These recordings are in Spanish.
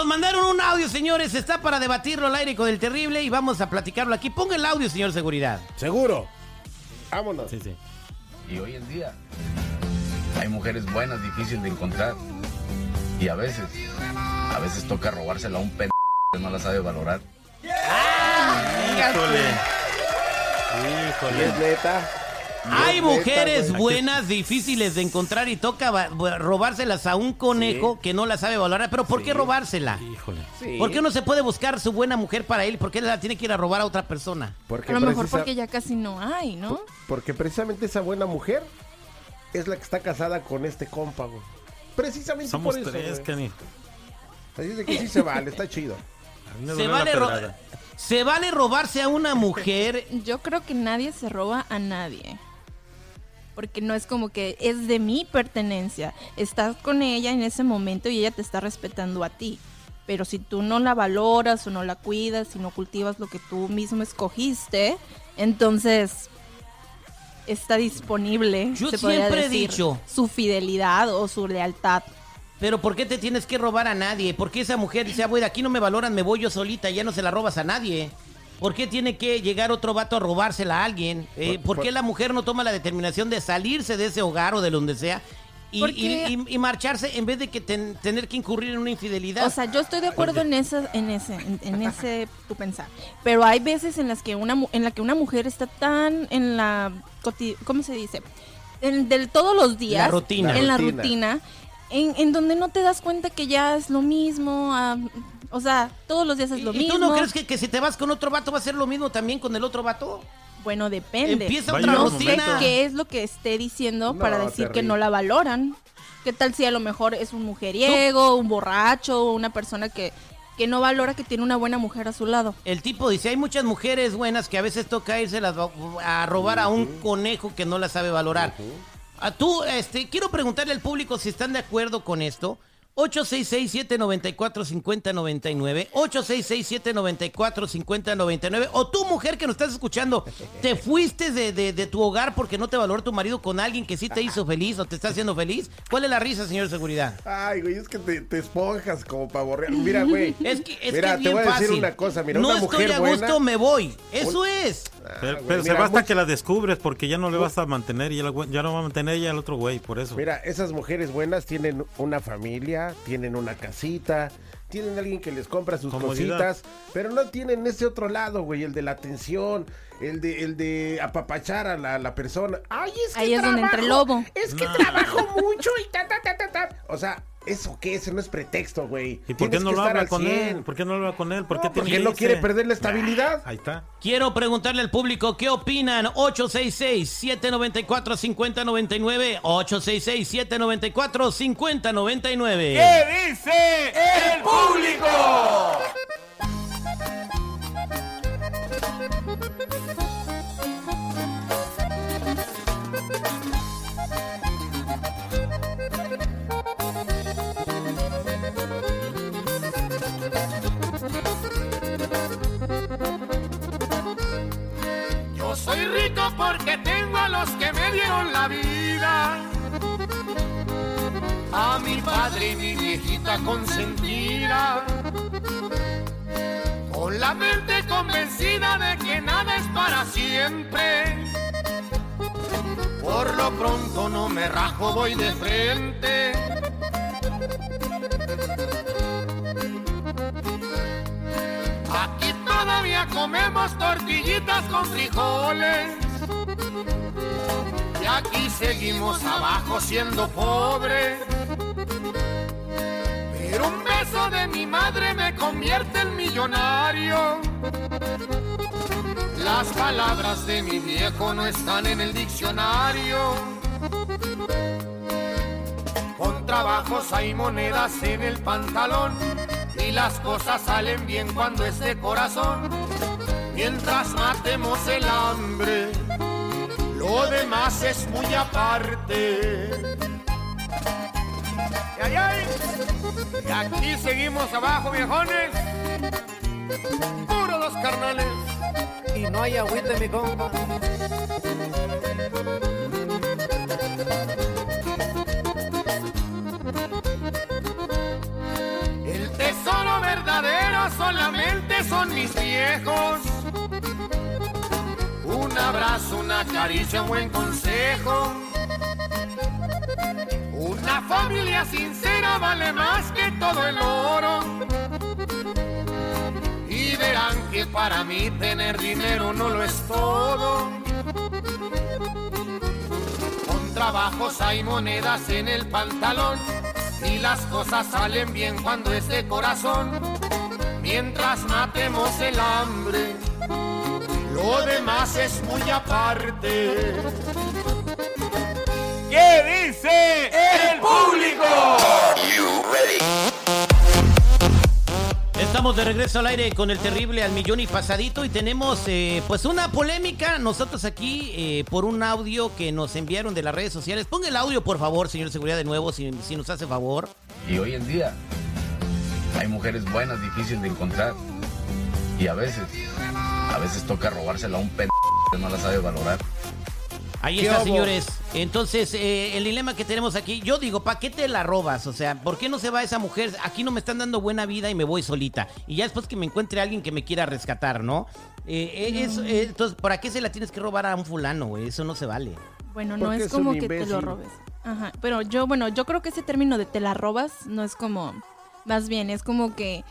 Nos mandaron un audio, señores. Está para debatirlo al aire con el terrible y vamos a platicarlo aquí. Ponga el audio, señor Seguridad. Seguro. Vámonos. Sí, sí. Y hoy en día hay mujeres buenas, difíciles de encontrar. Y a veces, a veces toca robársela a un pendejo que no la sabe valorar. Híjole. ¿Y Híjole. es neta? Hay ¿Y es neta, mujeres buenas, difíciles de encontrar y toca robárselas a un conejo que no la sabe valorar. Pero ¿por qué robársela? Híjole. Sí. ¿Por qué no se puede buscar su buena mujer para él? ¿Por qué la tiene que ir a robar a otra persona? Porque A lo mejor precisa- porque ya casi no hay, ¿no? Porque precisamente esa buena mujer es la que está casada con este compa, güey. Precisamente Somos por eso, tres, güey. Kenny. Así es de que sí se vale, está chido. A mí me Se duele la vale, ro- pedrada. se vale robarse a una mujer. Yo creo que nadie se roba a nadie. Porque no es como que es de mi pertenencia. Estás con ella en ese momento y ella te está respetando a ti. Pero si tú no la valoras o no la cuidas, si no cultivas lo que tú mismo escogiste, entonces está disponible, Yo se siempre he dicho. su fidelidad o su lealtad. Pero ¿por qué te tienes que robar a nadie? ¿Por qué esa mujer dice, ah, aquí no me valoran, me voy yo solita, ya no se la robas a nadie? ¿Por qué tiene que llegar otro vato a robársela a alguien? Eh, Por- ¿Por, por- qué la mujer no toma la determinación de salirse de ese hogar o de donde sea y, Porque- y- y- y marcharse en vez de que ten- tener que incurrir en una infidelidad? O sea, yo estoy de acuerdo en ese, en ese, en, en ese tu pensar. Pero hay veces en las que una mu- en la que una mujer está tan en la ¿cómo se dice? En, del todos los días. La rutina. En La la rutina. rutina. En, en donde no te das cuenta que ya es lo mismo. ah, o sea, todos los días es lo ¿Y, y mismo. tú no crees que, que si te vas con otro vato va a ser lo mismo también con el otro vato? Bueno, depende. Empieza otra no sé qué es lo que esté diciendo No, para decir que no la valoran. ¿Qué tal si a lo mejor es un mujeriego, un borracho, una persona que, que no valora que tiene una buena mujer a su lado? El tipo dice, hay muchas mujeres buenas que a veces toca irse a robar a un conejo que no la sabe valorar. Tú, este, quiero preguntarle al público si están de acuerdo con esto. 866-794-5099. 866-794-5099. O tú, mujer que nos estás escuchando, te fuiste de, de- de tu hogar porque no te valoró tu marido con alguien que sí te hizo feliz o te está haciendo feliz. ¿Cuál es la risa, señor Seguridad? Ay, güey, es que te, te esponjas como para borrear. Mira, güey. Es que es, mira, que es te bien voy a decir fácil. una cosa. Mira, no una estoy mujer a gusto, buena. me voy. Eso es. Ah, Pero, güey, pero se mira, basta much- que la descubres porque ya no le vas a mantener y ya, la ya no va a mantener ella al otro güey, por eso. Mira, esas mujeres buenas tienen una familia, tienen una casita, tienen alguien que les compra sus Comodidad. cositas, pero no tienen ese otro lado, güey, el de la atención, el de, el de apapachar a la, la persona. Ay, es que Ahí es donde entra el lobo. Es que No. trabajo mucho y ta, ta, ta, ta, ta. O sea, ¿eso qué? Ese no es pretexto, güey. ¿Y por qué no lo habla con 100. él? ¿Por qué no lo habla con él? ¿Por No, qué tiene porque que no quiere perder la estabilidad. Ahí está. Quiero preguntarle al público qué opinan. 866-794-5099. 866-794-5099. ¿Qué dice el público? Porque tengo a los que me dieron la vida. A mi padre y mi viejita consentida. Con la mente convencida de que nada es para siempre. Por lo pronto no me rajo, voy de frente. Aquí todavía comemos tortillitas con frijoles. Aquí seguimos abajo siendo pobres. Pero un beso de mi madre me convierte en millonario. Las palabras de mi viejo no están en el diccionario. Con trabajos hay monedas en el pantalón y las cosas salen bien cuando es de corazón. Mientras matemos el hambre, lo demás es muy aparte. Y, ay, ay, y aquí seguimos abajo, viejones. Puro los carnales. Y no hay agüita, mi compa. El tesoro solamente son mis viejos. Un abrazo, una caricia, un buen consejo. Una familia sincera vale más que todo el oro. Y verán que para mí tener dinero no lo es todo. Con trabajos hay monedas en el pantalón. Y las cosas salen bien cuando es de corazón. Mientras matemos el hambre, lo demás es muy aparte. ¿Qué dice el público? Estamos de regreso al aire con el terrible al millón y pasadito y tenemos eh, pues una polémica nosotros aquí eh, por un audio que nos enviaron de las redes sociales. Ponga el audio por favor, señor Seguridad, de nuevo, si, si nos hace favor. Y hoy en día hay mujeres buenas, difíciles de encontrar. Y a veces, a veces toca robársela a un pendejo que no la sabe valorar. Ahí ¿Qué está, señores. Entonces, eh, el dilema que tenemos aquí, yo digo, ¿para qué te la robas? O sea, ¿por qué no se va esa mujer? Aquí no me están dando buena vida y me voy solita. Y ya después que me encuentre alguien que me quiera rescatar, ¿no? Eh, eh, eso, eh, entonces, ¿para qué se la tienes que robar a un fulano, güey? Eso no se vale. Bueno, no Porque es es como que te lo robes. Ajá, pero yo, bueno, yo creo que ese término de te la robas no es como, más bien, es como que...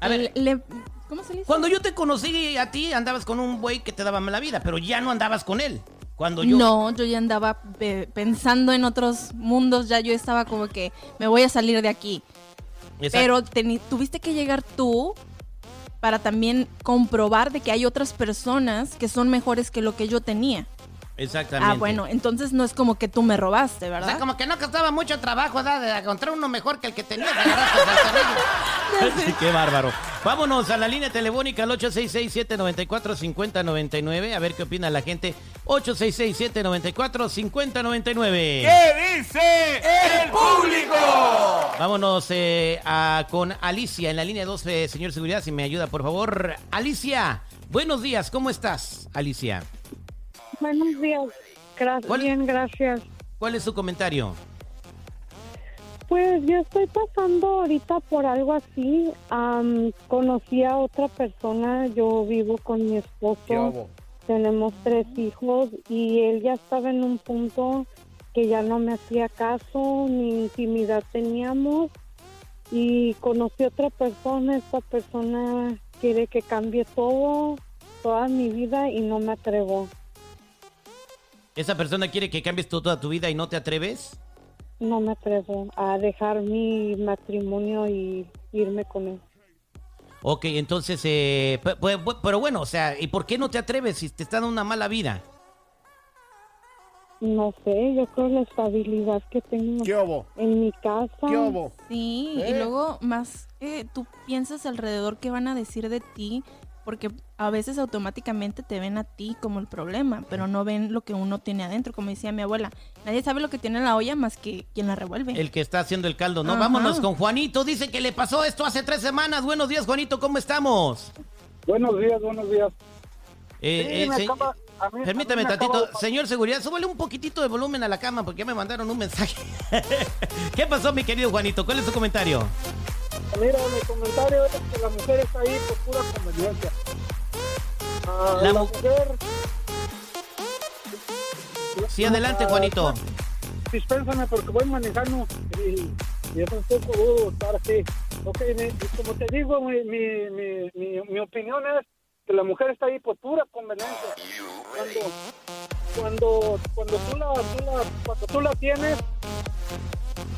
A ver. le- le- ¿Cómo se le? Cuando yo te conocí a ti, andabas con un güey que te daba mala vida, pero ya no andabas con él. Cuando yo... No, yo ya andaba eh, pensando en otros mundos, ya yo estaba como que me voy a salir de aquí. Exacto. Pero tuviste que llegar tú para también comprobar de que hay otras personas que son mejores que lo que yo tenía. Exactamente. Ah, bueno, entonces no es como que tú me robaste, O ¿verdad? sea, como que no costaba mucho trabajo, ¿verdad? De encontrar uno mejor que el que tenías. te agarraste al terrible. Sí, qué bárbaro. Vámonos a la línea telefónica al 866-794-5099. A ver qué opina la gente. 866-794-5099. ¿Qué dice el público? Vámonos eh, a- con Alicia en la línea 2, eh, señor Seguridad, si me ayuda, por favor. Alicia, buenos días, ¿cómo estás, Alicia? Buenos días. Gra- ¿Cuál- Bien, gracias. ¿Cuál es su comentario? Pues yo estoy pasando ahorita por algo así. Am, conocí a otra persona. Yo vivo con mi ¿Qué esposo. Tenemos tres hijos y él ya estaba en un punto que ya no me hacía caso, ni intimidad teníamos. Y conocí a otra persona. Esta persona quiere que cambie todo, toda mi vida y no me atrevo. ¿Esa persona quiere que cambies tú toda tu vida y no te atreves? No me atrevo a dejar mi matrimonio y irme con él. Ok, entonces, eh, pe- pe- pe- pero bueno, o sea, ¿y por qué no te atreves si te está dando una mala vida? No sé, yo creo la estabilidad que tengo ¿Qué hubo? en mi casa. ¿Qué hubo? Sí, y ¿Eh? luego más eh, tú piensas alrededor qué van a decir de ti, porque a veces automáticamente te ven a ti como el problema, pero no ven lo que uno tiene adentro, como decía mi abuela. Nadie sabe lo que tiene en la olla más que quien la revuelve. El que está haciendo el caldo, ¿no? Ajá. Vámonos con Juanito. Dice que le pasó esto hace tres semanas. Buenos días, Juanito, ¿cómo estamos? Buenos días, buenos días. Eh, Sí, eh, acaba- mí- Permítame tantito. de- Señor Seguridad, súbele un poquitito de volumen a la cama porque ya me mandaron un mensaje. ¿Qué pasó, mi querido Juanito? ¿Cuál es su comentario? Mira, mi comentario es que la mujer está ahí por pura conveniencia. La la, mu- mujer... Sí, adelante, Juanito. Dispénsame porque voy manejando y, y es un poco duro estar así. Ok, mi- como te digo, mi, mi, mi, mi, opinión es que la mujer está ahí por pura conveniencia. Cuando, cuando, cuando, tú, la, tú la, cuando tú la tienes,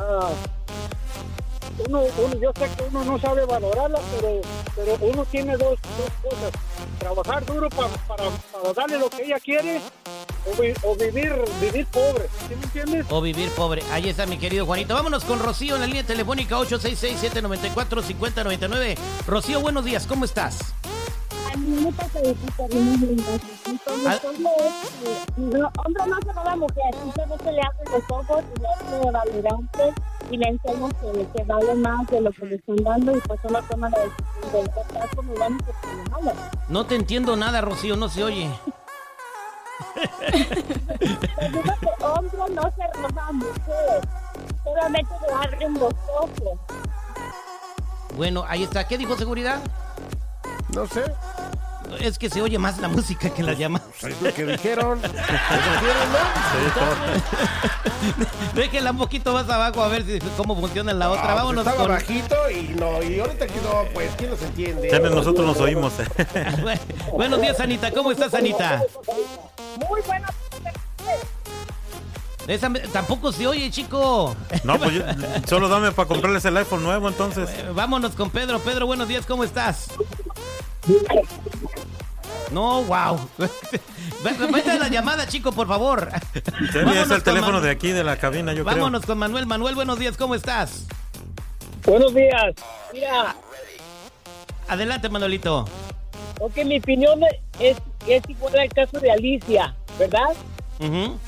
ah, uno, uno, yo sé que uno no sabe valorarla, pero, pero uno tiene dos, dos cosas. Trabajar duro pa- para, para darle lo que ella quiere o, o vivir, vivir pobre. ¿Sí me entiendes? O vivir pobre. Ahí está, mi querido Juanito. Vámonos con Rocío en la línea telefónica 866-794-5099. Rocío, buenos días, ¿cómo estás? Lindas. Entonces, solo no, hombre no se roba a mujer, simplemente le abren los ojos y le hace valorante y le enseñan que, que vale más de lo que le están dando y pues solo toma la decisión de caso me dan que se malo. No te entiendo nada, Rocío, no se oye. Que hombre no se roba a mujer, solamente le abren los ojos. Bueno, ahí está. ¿Qué dijo seguridad? No sé. Es que se oye más la música que las llamadas. Es lo que dijeron. Que dijeron, ¿no? Déjenla un poquito más abajo a ver si, cómo funciona la otra. Ah, pues Vámonos estaba con... bajito y no, y ahorita que no, pues, ¿quién los entiende? Ya nosotros nos oímos. eh. Buenos días, Anita. ¿Cómo estás, Anita? Muy buena. Esa me- tampoco se oye, chico. No, pues yo- solo dame para comprarles el iPhone nuevo entonces. Vámonos con Pedro. Pedro, buenos días. ¿Cómo estás? No, wow. Vete a la llamada, chico, por favor. Sí, es Vámonos el con teléfono Manu- de aquí de la cabina, yo creo. Vámonos con Manuel. Manuel, buenos días. ¿Cómo estás? Buenos días. Mira, Adelante, Manuelito. ok, mi opinión es, es igual al caso de Alicia, ¿verdad? Ujú.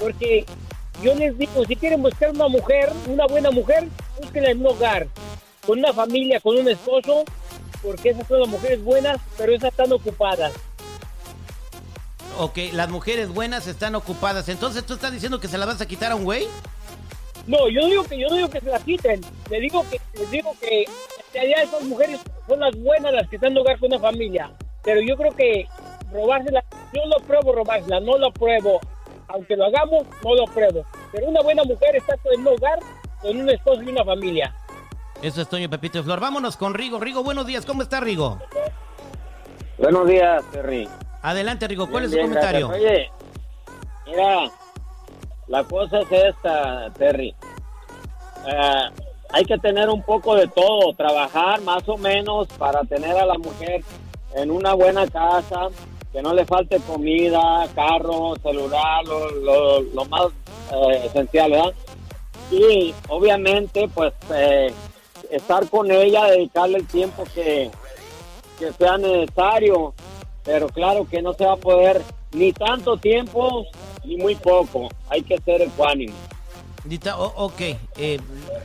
Porque yo les digo, si quieren buscar una mujer, una buena mujer, búsquenla en un hogar, con una familia, con un esposo, porque esas son las mujeres buenas, pero esas están ocupadas. Ok, las mujeres buenas están ocupadas. Entonces, ¿tú estás diciendo que se la vas a quitar a un güey? No, yo digo que yo digo que se la quiten. Le digo que les digo que en realidad esas mujeres son las buenas las que están en hogar con una familia. Pero yo creo que robársela, yo lo pruebo robársela, no lo pruebo. Aunque lo hagamos, no lo pruebo. Pero una buena mujer está en un hogar con un esposo y una familia. Eso es Toño Pepito Flor. Vámonos con Rigo. Rigo, buenos días. ¿Cómo está Rigo? Buenos días, Terry. Adelante, Rigo. ¿Cuál Bien, es su bien, comentario? gracias. Oye, mira, la cosa es esta, Terry. Ah, hay que tener un poco de todo, trabajar más o menos para tener a la mujer en una buena casa, que no le falte comida, carro, celular, lo, lo- lo más eh, esencial, ¿verdad? Y obviamente, pues, eh, estar con ella, dedicarle el tiempo que, que sea necesario, pero claro que no se va a poder ni tanto tiempo ni muy poco. Hay que ser ecuánime. Dita, o- ok. eh,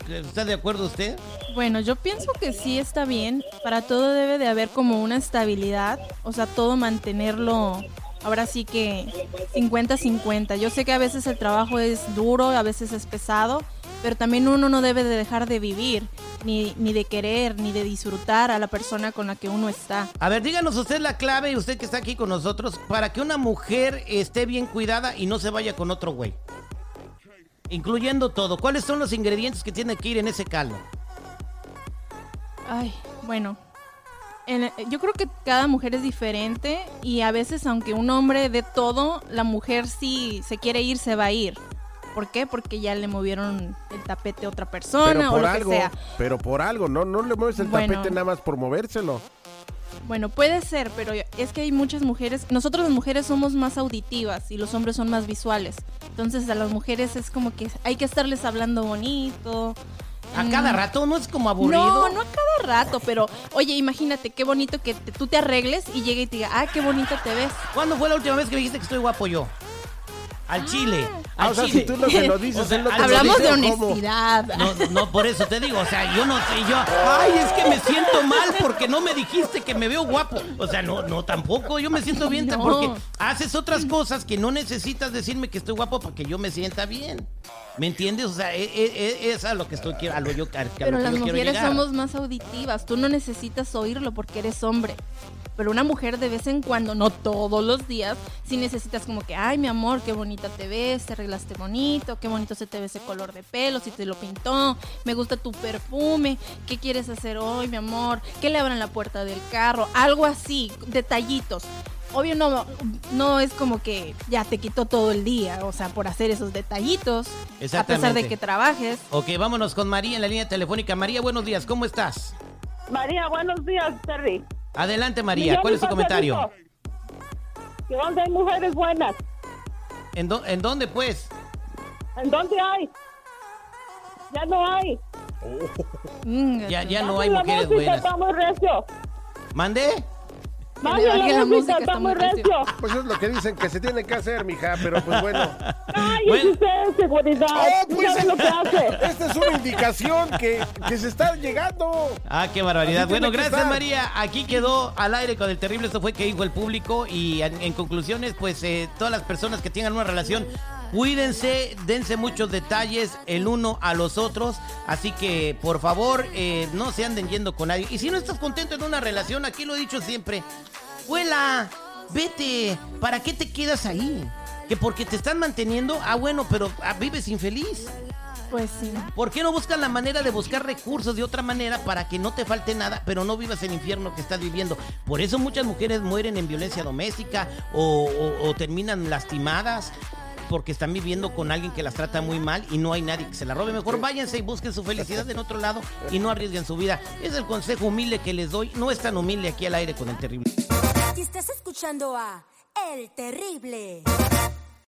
¿Está de acuerdo usted? Bueno, yo pienso que sí está bien. Para todo debe de haber como una estabilidad. O sea, todo mantenerlo ahora sí que 50-50. Yo sé que a veces el trabajo es duro, a veces es pesado, pero también uno no debe de dejar de vivir, ni, ni de querer, ni de disfrutar a la persona con la que uno está. A ver, díganos usted la clave, usted que está aquí con nosotros, para que una mujer esté bien cuidada y no se vaya con otro güey. Incluyendo todo. ¿Cuáles son los ingredientes que tiene que ir en ese caldo? Ay, bueno. En- yo creo que cada mujer es diferente y a veces aunque un hombre dé todo, la mujer si se quiere ir, se va a ir. ¿Por qué? Porque ya le movieron el tapete a otra persona Pero o por lo algo, que sea. pero por algo, no, no le mueves el Bueno. tapete nada más por movérselo. Bueno, puede ser, pero es que hay muchas mujeres, nosotros las mujeres somos más auditivas y los hombres son más visuales. Entonces a las mujeres es como que hay que estarles hablando bonito. ¿A Mm. cada rato no es como aburrido? No, no a cada rato, pero oye, imagínate qué bonito que te- tú te arregles y llegue y te diga, ah, qué bonita te ves. ¿Cuándo fue la última vez que me dijiste que estoy guapo yo? Al chile. Ah, Al o sea, chile. si tú no se lo dices, él lo Hablamos dice, de honestidad. No, no, por eso te digo, o sea, yo no sé, yo, ay, es que me siento mal porque no me dijiste que me veo guapo. O sea, no, no, tampoco, yo me siento bien No. porque haces otras cosas que no necesitas decirme que estoy guapo para que yo me sienta bien. ¿Me entiendes? O sea, e- e- e- es, a lo que estoy, quiero- a lo yo, a, a lo Pero que las yo mujeres somos más auditivas. Tú no necesitas oírlo porque eres hombre. Pero una mujer de vez en cuando, no todos los días, sí necesitas como que, ay, mi amor, qué bonita te ves, te arreglaste bonito, qué bonito se te ve ese color de pelo, si te lo pintó, me gusta tu perfume, ¿qué quieres hacer hoy, mi amor? Que le abran la puerta del carro, algo así, detallitos. Obvio no, no es como que ya te quitó todo el día, o sea, por hacer esos detallitos, a pesar de que trabajes. Ok, vámonos con María en la línea telefónica. María, buenos días, ¿cómo estás? María, buenos días, Terry. Adelante, María, ¿cuál es tu mi comentario? Que donde hay mujeres buenas, ¿En, dó- ¿En dónde, pues? ¿en dónde hay? Ya no hay. Mm, Ya, ya no hay mujeres música buenas. está muy recio. ¿Mandé? Baje baje la, la música, está muy recio. Pues es lo que dicen que se tiene que hacer, mija, pero pues bueno. Ay, Bueno. usted es seguridad. Oh, pues, ¿Sabe lo que hace? Esta es una indicación que, que se está llegando. Ah, qué barbaridad. Bueno, gracias estar. María. Aquí quedó al aire con el terrible. Esto fue que dijo el público. Y en, en conclusiones, pues eh, todas las personas que tengan una relación Cuídense, dense muchos detalles el uno a los otros. Así que, por favor, eh, no se anden yendo con nadie. Y si no estás contento en una relación, aquí lo he dicho siempre, vuela, vete. ¿Para qué te quedas ahí? Que porque te están manteniendo, ah, bueno, pero ah, vives infeliz. Pues sí. ¿Por qué no buscan la manera de buscar recursos de otra manera para que no te falte nada, pero no vivas el infierno que estás viviendo? Por eso muchas mujeres mueren en violencia doméstica o, o- o terminan lastimadas porque están viviendo con alguien que las trata muy mal y no hay nadie que se la robe. Mejor váyanse y busquen su felicidad en otro lado y no arriesguen su vida. Es el consejo humilde que les doy. No es tan humilde aquí al aire con el terrible. Y estás escuchando a El Terrible.